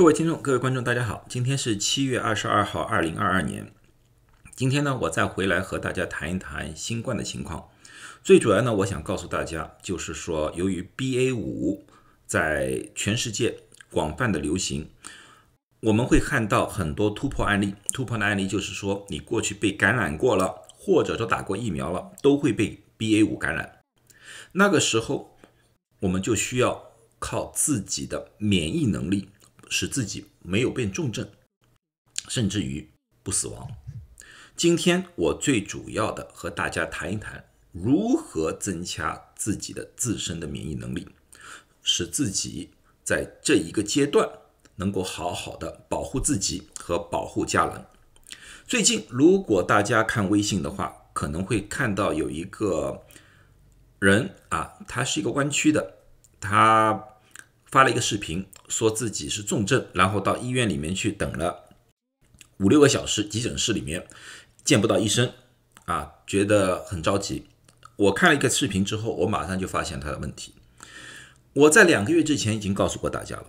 各位听众、各位观众，大家好，今天是七月二十二号，二零二二年。今天呢，我再回来和大家谈一谈新冠的情况。最主要呢，我想告诉大家，就是说，由于 BA 五在全世界广泛的流行，我们会看到很多突破案例。突破的案例就是说，你过去被感染过了，或者说打过疫苗了，都会被 BA 五感染。那个时候，我们就需要靠自己的免疫能力。使自己没有变重症，甚至于不死亡。今天我最主要的和大家谈一谈如何增加自己的自身的免疫能力，使自己在这一个阶段能够好好的保护自己和保护家人。最近，如果大家看微信的话，可能会看到有一个人啊，他是一个弯曲的，他。发了一个视频，说自己是重症，然后到医院里面去等了五六个小时，急诊室里面见不到医生，啊，觉得很着急。我看了一个视频之后，我马上就发现他的问题。我在两个月之前已经告诉过大家了，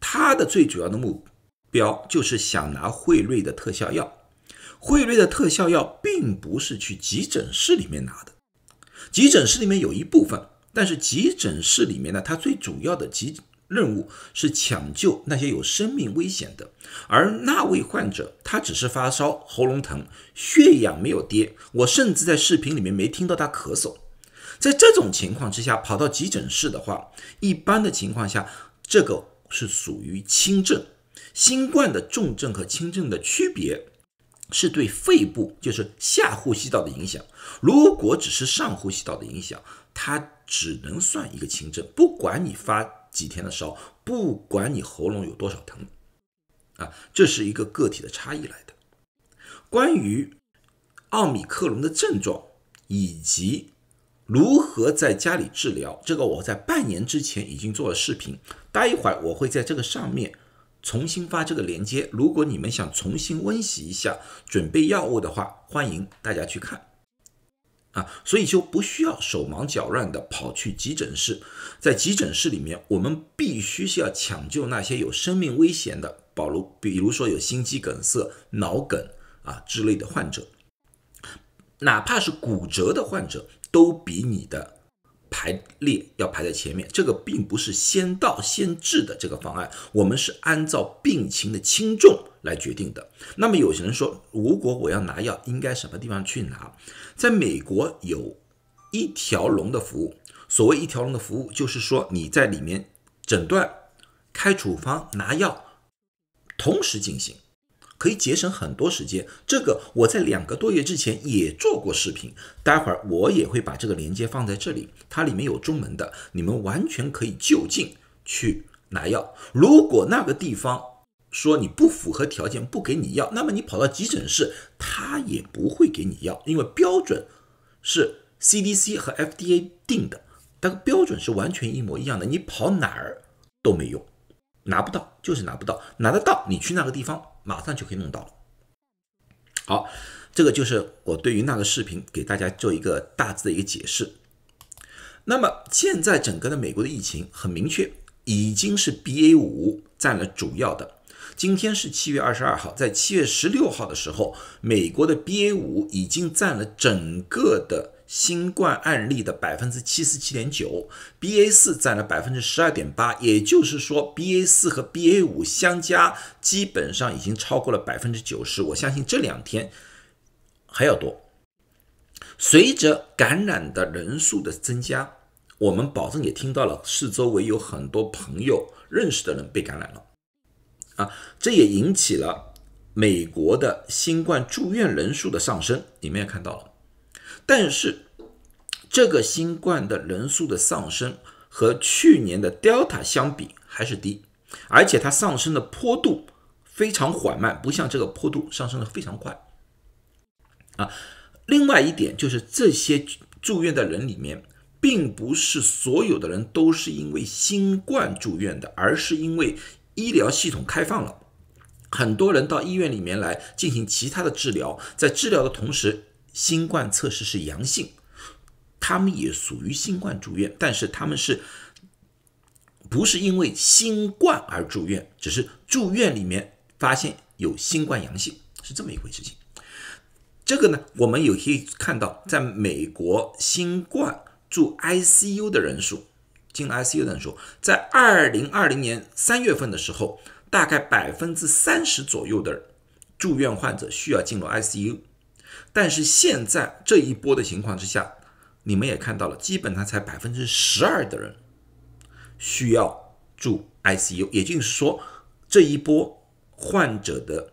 他的最主要的目标就是想拿惠瑞的特效药。惠瑞的特效药并不是去急诊室里面拿的，急诊室里面有一部分。但是急诊室里面呢，它最主要的急任务是抢救那些有生命危险的，而那位患者他只是发烧、喉咙疼、血氧没有跌，我甚至在视频里面没听到他咳嗽。在这种情况之下，跑到急诊室的话，一般的情况下，这个是属于轻症。新冠的重症和轻症的区别是对肺部，就是下呼吸道的影响。如果只是上呼吸道的影响，它只能算一个轻症，不管你发几天的烧，不管你喉咙有多少疼，啊，这是一个个体的差异来的。关于奥密克戎的症状以及如何在家里治疗，这个我在半年之前已经做了视频，待一会儿我会在这个上面重新发这个链接。如果你们想重新温习一下，准备药物的话，欢迎大家去看。啊，所以就不需要手忙脚乱的跑去急诊室，在急诊室里面，我们必须是要抢救那些有生命危险的，保如比如说有心肌梗塞、脑梗啊之类的患者，哪怕是骨折的患者，都比你的。排列要排在前面，这个并不是先到先治的这个方案，我们是按照病情的轻重来决定的。那么有些人说，如果我要拿药，应该什么地方去拿？在美国有一条龙的服务，所谓一条龙的服务，就是说你在里面诊断、开处方、拿药，同时进行。可以节省很多时间，这个我在两个多月之前也做过视频，待会儿我也会把这个链接放在这里，它里面有中文的，你们完全可以就近去拿药。如果那个地方说你不符合条件不给你药，那么你跑到急诊室，他也不会给你药，因为标准是 CDC 和 FDA 定的，但标准是完全一模一样的，你跑哪儿都没用。拿不到就是拿不到，拿得到你去那个地方马上就可以弄到了。好，这个就是我对于那个视频给大家做一个大致的一个解释。那么现在整个的美国的疫情很明确，已经是 BA 五占了主要的。今天是七月二十二号，在七月十六号的时候，美国的 BA 五已经占了整个的。新冠案例的百分之七十七点九，BA 四占了百分之十二点八，也就是说，BA 四和 BA 五相加，基本上已经超过了百分之九十。我相信这两天还要多。随着感染的人数的增加，我们保证也听到了，市周围有很多朋友认识的人被感染了，啊，这也引起了美国的新冠住院人数的上升，你们也看到了。但是，这个新冠的人数的上升和去年的 Delta 相比还是低，而且它上升的坡度非常缓慢，不像这个坡度上升的非常快。啊，另外一点就是这些住院的人里面，并不是所有的人都是因为新冠住院的，而是因为医疗系统开放了，很多人到医院里面来进行其他的治疗，在治疗的同时。新冠测试是阳性，他们也属于新冠住院，但是他们是不是因为新冠而住院，只是住院里面发现有新冠阳性，是这么一回事情。这个呢，我们有可以看到，在美国新冠住 ICU 的人数，进 ICU 的人数，在二零二零年三月份的时候，大概百分之三十左右的住院患者需要进入 ICU，但是现在这一波的情况之下，你们也看到了，基本上才百分之十二的人需要住 ICU，也就是说，这一波患者的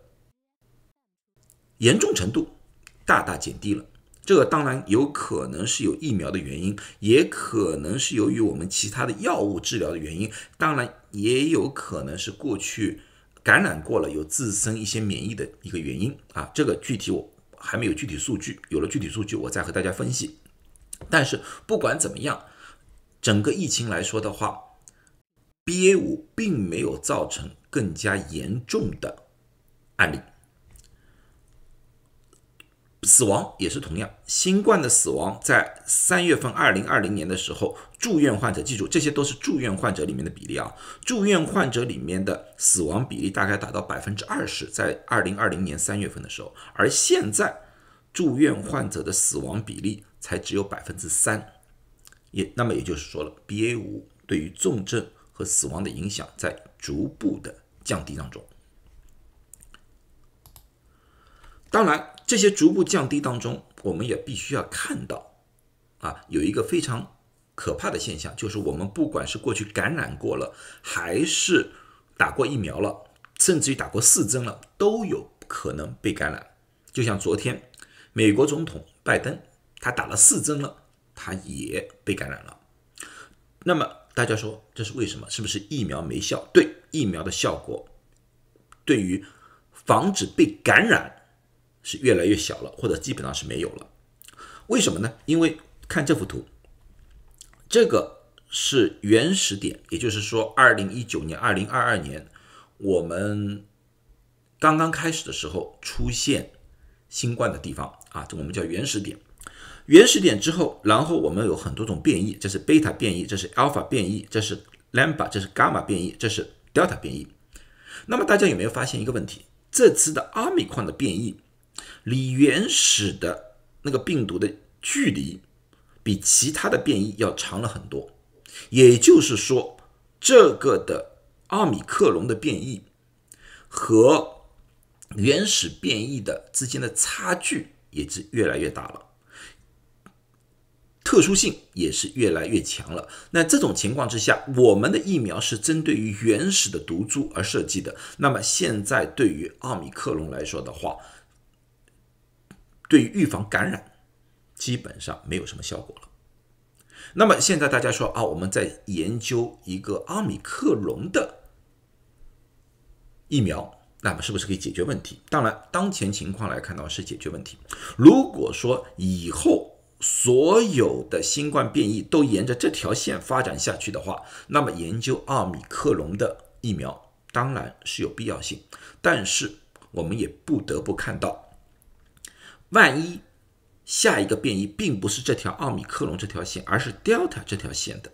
严重程度。大大减低了，这个当然有可能是有疫苗的原因，也可能是由于我们其他的药物治疗的原因，当然也有可能是过去感染过了有自身一些免疫的一个原因啊。这个具体我还没有具体数据，有了具体数据我再和大家分析。但是不管怎么样，整个疫情来说的话，BA 五并没有造成更加严重的案例。死亡也是同样，新冠的死亡在三月份二零二零年的时候，住院患者记住，这些都是住院患者里面的比例啊。住院患者里面的死亡比例大概达到百分之二十，在二零二零年三月份的时候，而现在住院患者的死亡比例才只有百分之三，也那么也就是说了，BA 五对于重症和死亡的影响在逐步的降低当中。当然。这些逐步降低当中，我们也必须要看到，啊，有一个非常可怕的现象，就是我们不管是过去感染过了，还是打过疫苗了，甚至于打过四针了，都有可能被感染。就像昨天，美国总统拜登，他打了四针了，他也被感染了。那么大家说这是为什么？是不是疫苗没效？对，疫苗的效果对于防止被感染。是越来越小了，或者基本上是没有了。为什么呢？因为看这幅图，这个是原始点，也就是说，二零一九年、二零二二年我们刚刚开始的时候出现新冠的地方啊，这我们叫原始点。原始点之后，然后我们有很多种变异，这是贝塔变异，这是 alpha 变异，这是 lambda，这是伽马变异，这是 delta 变异。那么大家有没有发现一个问题？这次的阿米矿的变异。离原始的那个病毒的距离比其他的变异要长了很多，也就是说，这个的奥米克戎的变异和原始变异的之间的差距也是越来越大了，特殊性也是越来越强了。那这种情况之下，我们的疫苗是针对于原始的毒株而设计的，那么现在对于奥米克戎来说的话，对于预防感染，基本上没有什么效果了。那么现在大家说啊，我们在研究一个阿米克戎的疫苗，那么是不是可以解决问题？当然，当前情况来看到是解决问题。如果说以后所有的新冠变异都沿着这条线发展下去的话，那么研究阿米克戎的疫苗当然是有必要性。但是我们也不得不看到。万一下一个变异并不是这条奥米克戎这条线，而是 Delta 这条线的，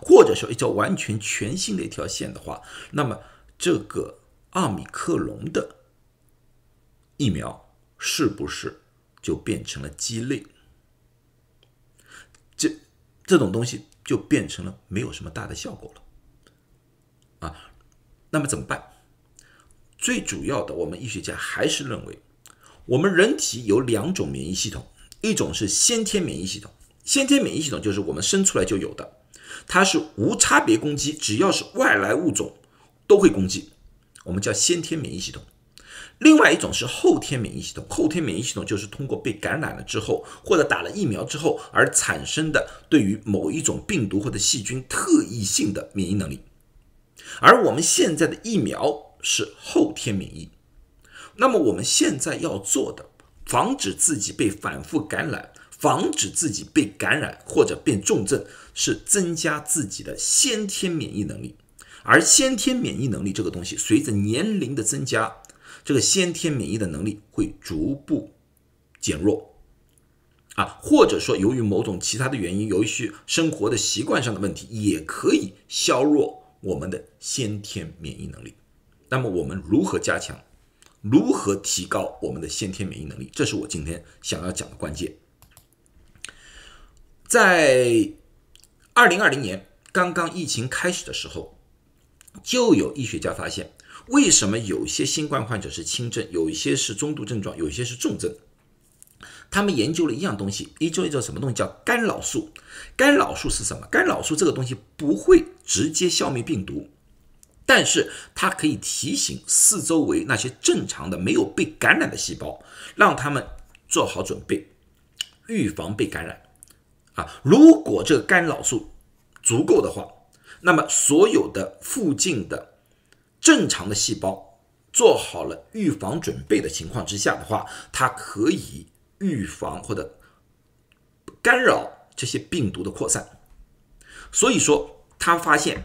或者说一条完全全新的一条线的话，那么这个奥米克戎的疫苗是不是就变成了鸡肋？这这种东西就变成了没有什么大的效果了啊？那么怎么办？最主要的，我们医学家还是认为。我们人体有两种免疫系统，一种是先天免疫系统，先天免疫系统就是我们生出来就有的，它是无差别攻击，只要是外来物种都会攻击，我们叫先天免疫系统。另外一种是后天免疫系统，后天免疫系统就是通过被感染了之后，或者打了疫苗之后而产生的对于某一种病毒或者细菌特异性的免疫能力，而我们现在的疫苗是后天免疫。那么我们现在要做的，防止自己被反复感染，防止自己被感染或者变重症，是增加自己的先天免疫能力。而先天免疫能力这个东西，随着年龄的增加，这个先天免疫的能力会逐步减弱，啊，或者说由于某种其他的原因，由于生活的习惯上的问题，也可以削弱我们的先天免疫能力。那么我们如何加强？如何提高我们的先天免疫能力？这是我今天想要讲的关键。在二零二零年刚刚疫情开始的时候，就有医学家发现，为什么有些新冠患者是轻症，有一些是中度症状，有一些是重症？他们研究了一样东西，研究一种什么东西叫干扰素。干扰素是什么？干扰素这个东西不会直接消灭病毒，但是它可以提醒四周围那些正常的没有被感染的细胞，让他们做好准备，预防被感染。啊，如果这个干扰素足够的话，那么所有的附近的正常的细胞做好了预防准备的情况之下的话，它可以。预防或者干扰这些病毒的扩散，所以说他发现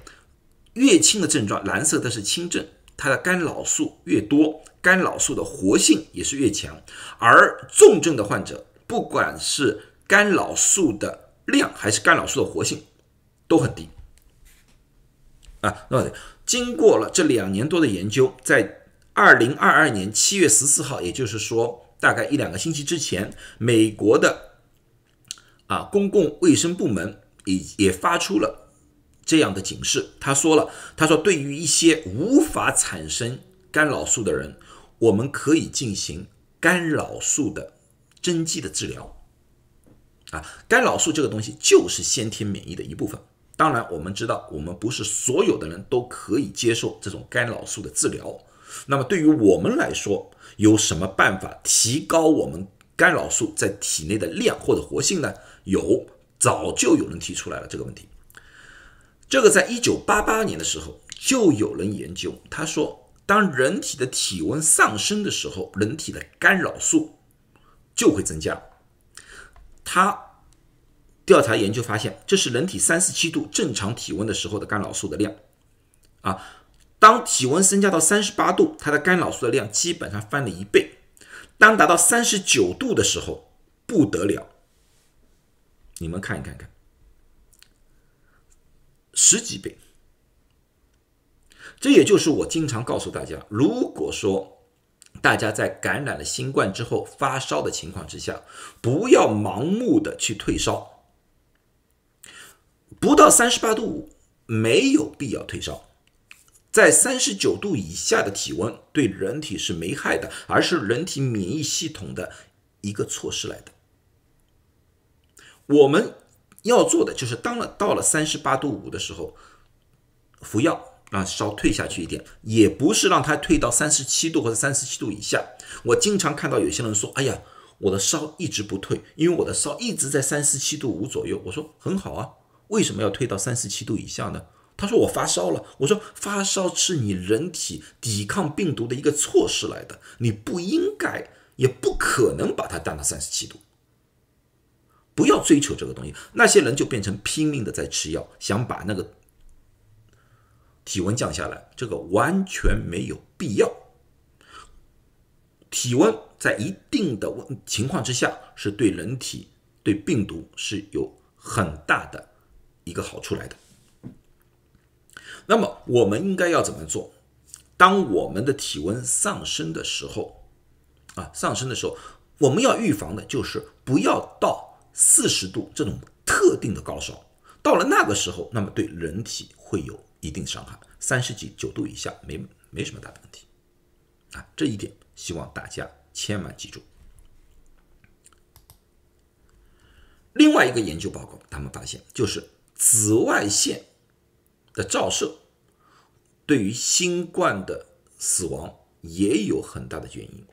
越轻的症状，蓝色的是轻症，它的干扰素越多，干扰素的活性也是越强。而重症的患者，不管是干扰素的量还是干扰素的活性都很低。啊，那经过了这两年多的研究，在二零二二年七月十四号，也就是说。大概一两个星期之前，美国的啊公共卫生部门也也发出了这样的警示。他说了，他说对于一些无法产生干扰素的人，我们可以进行干扰素的针剂的治疗。啊，干扰素这个东西就是先天免疫的一部分。当然，我们知道我们不是所有的人都可以接受这种干扰素的治疗。那么对于我们来说，有什么办法提高我们干扰素在体内的量或者活性呢？有，早就有人提出来了这个问题。这个在一九八八年的时候就有人研究，他说，当人体的体温上升的时候，人体的干扰素就会增加。他调查研究发现，这是人体三十七度正常体温的时候的干扰素的量啊。当体温升加到三十八度，它的干扰素的量基本上翻了一倍。当达到三十九度的时候，不得了。你们看一看看，十几倍。这也就是我经常告诉大家：如果说大家在感染了新冠之后发烧的情况之下，不要盲目的去退烧，不到三十八度五，没有必要退烧。在三十九度以下的体温对人体是没害的，而是人体免疫系统的一个措施来的。我们要做的就是当了到了三十八度五的时候，服药让烧退下去一点，也不是让它退到三十七度或者三十七度以下。我经常看到有些人说：“哎呀，我的烧一直不退，因为我的烧一直在三十七度五左右。”我说：“很好啊，为什么要退到三十七度以下呢？”他说我发烧了，我说发烧是你人体抵抗病毒的一个措施来的，你不应该也不可能把它降到三十七度。不要追求这个东西，那些人就变成拼命的在吃药，想把那个体温降下来，这个完全没有必要。体温在一定的情况之下，是对人体对病毒是有很大的一个好处来的。那么我们应该要怎么做？当我们的体温上升的时候，啊，上升的时候，我们要预防的就是不要到四十度这种特定的高烧。到了那个时候，那么对人体会有一定伤害。三十几九度以下没没什么大的问题，啊，这一点希望大家千万记住。另外一个研究报告，他们发现就是紫外线。的照射对于新冠的死亡也有很大的原因。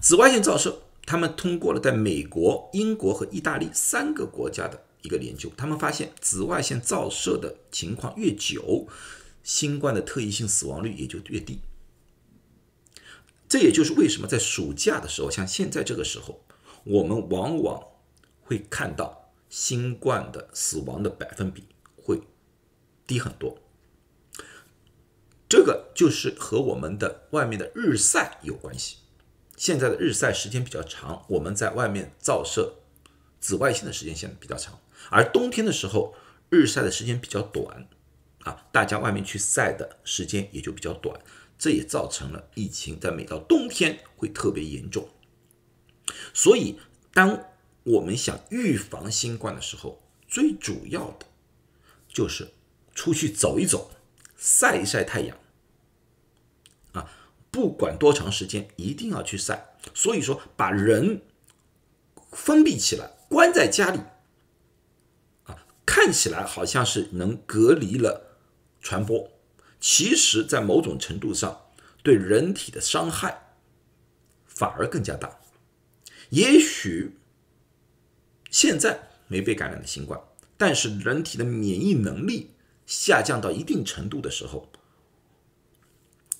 紫外线照射，他们通过了在美国、英国和意大利三个国家的一个研究，他们发现紫外线照射的情况越久，新冠的特异性死亡率也就越低。这也就是为什么在暑假的时候，像现在这个时候，我们往往会看到新冠的死亡的百分比会。低很多，这个就是和我们的外面的日晒有关系。现在的日晒时间比较长，我们在外面照射紫外线的时间线比较长，而冬天的时候日晒的时间比较短，啊，大家外面去晒的时间也就比较短，这也造成了疫情在每到冬天会特别严重。所以，当我们想预防新冠的时候，最主要的就是出去走一走，晒一晒太阳。不管多长时间，一定要去晒。所以说，把人封闭起来，关在家里，啊，看起来好像是能隔离了传播，其实，在某种程度上，对人体的伤害反而更加大。也许现在没被感染的新冠，但是人体的免疫能力下降到一定程度的时候，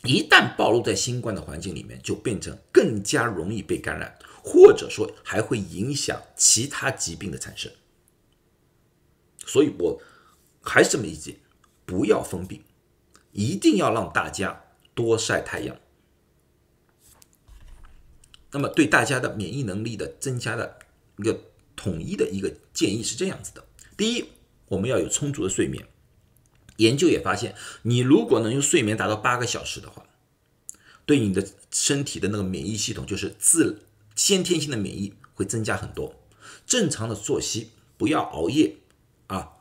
一旦暴露在新冠的环境里面，就变成更加容易被感染，或者说还会影响其他疾病的产生。所以我还是这么理解，不要封闭，一定要让大家多晒太阳。那么对大家的免疫能力的增加的一个统一的一个建议是这样子的：第一，我们要有充足的睡眠。研究也发现，你如果能用睡眠达到八个小时的话，对你的身体的那个免疫系统，就是自先天性的免疫会增加很多。正常的作息，不要熬夜啊，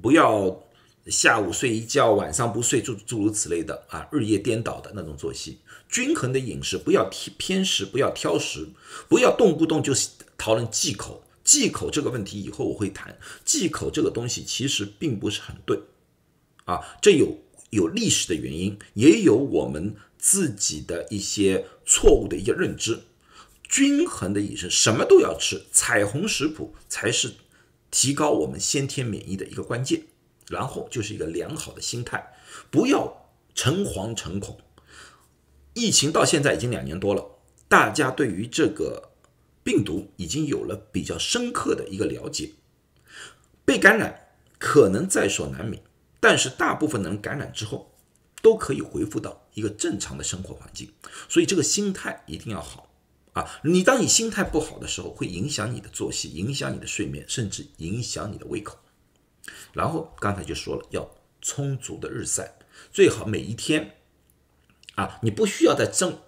不要。下午睡一觉，晚上不睡，诸诸如此类的啊，日夜颠倒的那种作息，均衡的饮食，不要偏食，不要挑食，不要动不动就讨论忌口。忌口这个问题以后我会谈，忌口这个东西其实并不是很对啊，这有有历史的原因，也有我们自己的一些错误的一些认知。均衡的饮食，什么都要吃，彩虹食谱才是提高我们先天免疫的一个关键。然后就是一个良好的心态，不要诚惶诚恐。疫情到现在已经两年多了，大家对于这个病毒已经有了比较深刻的一个了解。被感染可能在所难免，但是大部分的人感染之后都可以恢复到一个正常的生活环境。所以这个心态一定要好啊！你当你心态不好的时候，会影响你的作息，影响你的睡眠，甚至影响你的胃口。然后刚才就说了，要充足的日晒，最好每一天啊，你不需要在正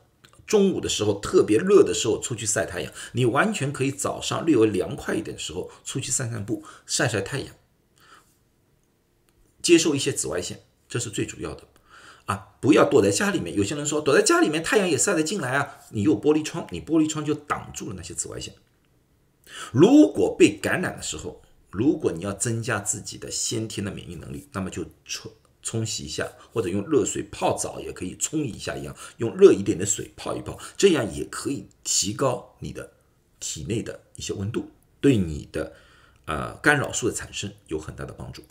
中午的时候特别热的时候出去晒太阳，你完全可以早上略微凉快一点的时候出去散散步，晒晒太阳，接受一些紫外线，这是最主要的啊！不要躲在家里面。有些人说躲在家里面太阳也晒得进来啊，你有玻璃窗，你玻璃窗就挡住了那些紫外线。如果被感染的时候，如果你要增加自己的先天的免疫能力，那么就冲冲洗一下，或者用热水泡澡也可以冲一下一样，用热一点的水泡一泡，这样也可以提高你的体内的一些温度，对你的呃干扰素的产生有很大的帮助。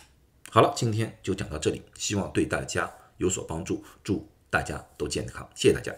好了，今天就讲到这里，希望对大家有所帮助，祝大家都健康，谢谢大家。